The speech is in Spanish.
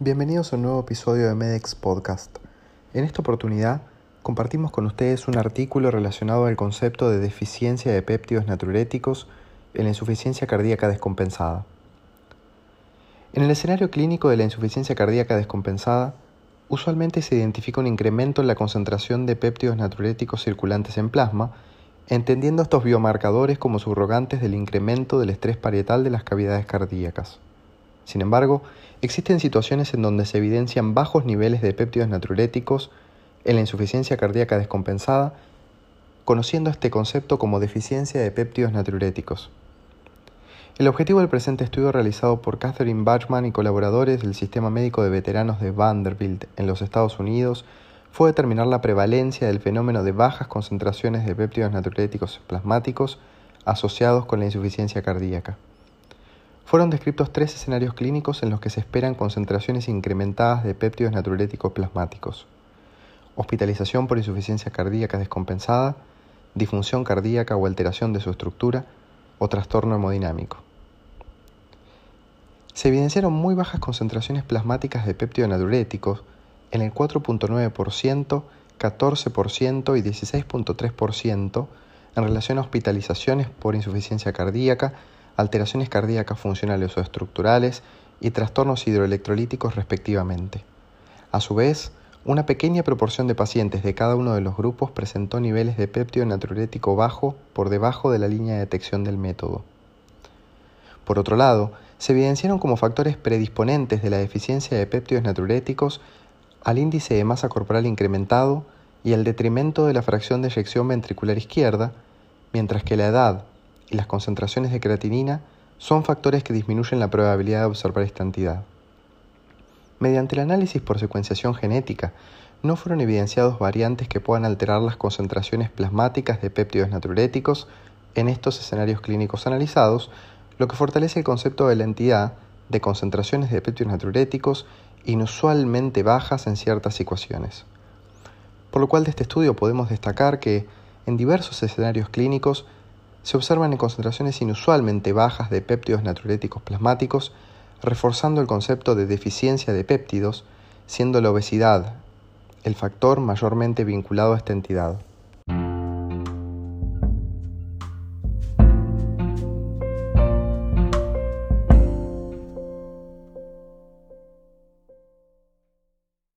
Bienvenidos a un nuevo episodio de Medex Podcast. En esta oportunidad compartimos con ustedes un artículo relacionado al concepto de deficiencia de péptidos natriuréticos en la insuficiencia cardíaca descompensada. En el escenario clínico de la insuficiencia cardíaca descompensada, usualmente se identifica un incremento en la concentración de péptidos natriuréticos circulantes en plasma, entendiendo estos biomarcadores como subrogantes del incremento del estrés parietal de las cavidades cardíacas. Sin embargo, existen situaciones en donde se evidencian bajos niveles de péptidos natriuréticos en la insuficiencia cardíaca descompensada, conociendo este concepto como deficiencia de péptidos natriuréticos. El objetivo del presente estudio realizado por Catherine Bachman y colaboradores del Sistema Médico de Veteranos de Vanderbilt en los Estados Unidos fue determinar la prevalencia del fenómeno de bajas concentraciones de péptidos natriuréticos plasmáticos asociados con la insuficiencia cardíaca fueron descritos tres escenarios clínicos en los que se esperan concentraciones incrementadas de péptidos natriuréticos plasmáticos. Hospitalización por insuficiencia cardíaca descompensada, disfunción cardíaca o alteración de su estructura o trastorno hemodinámico. Se evidenciaron muy bajas concentraciones plasmáticas de péptidos natriuréticos en el 4.9%, 14% y 16.3% en relación a hospitalizaciones por insuficiencia cardíaca alteraciones cardíacas funcionales o estructurales y trastornos hidroelectrolíticos respectivamente. A su vez, una pequeña proporción de pacientes de cada uno de los grupos presentó niveles de péptido natriurético bajo por debajo de la línea de detección del método. Por otro lado, se evidenciaron como factores predisponentes de la deficiencia de péptidos natriuréticos al índice de masa corporal incrementado y al detrimento de la fracción de eyección ventricular izquierda, mientras que la edad, y las concentraciones de creatinina son factores que disminuyen la probabilidad de observar esta entidad. Mediante el análisis por secuenciación genética, no fueron evidenciados variantes que puedan alterar las concentraciones plasmáticas de péptidos natriuréticos en estos escenarios clínicos analizados, lo que fortalece el concepto de la entidad de concentraciones de péptidos natriuréticos inusualmente bajas en ciertas ecuaciones. Por lo cual de este estudio podemos destacar que, en diversos escenarios clínicos, se observan en concentraciones inusualmente bajas de péptidos natriuréticos plasmáticos, reforzando el concepto de deficiencia de péptidos, siendo la obesidad el factor mayormente vinculado a esta entidad.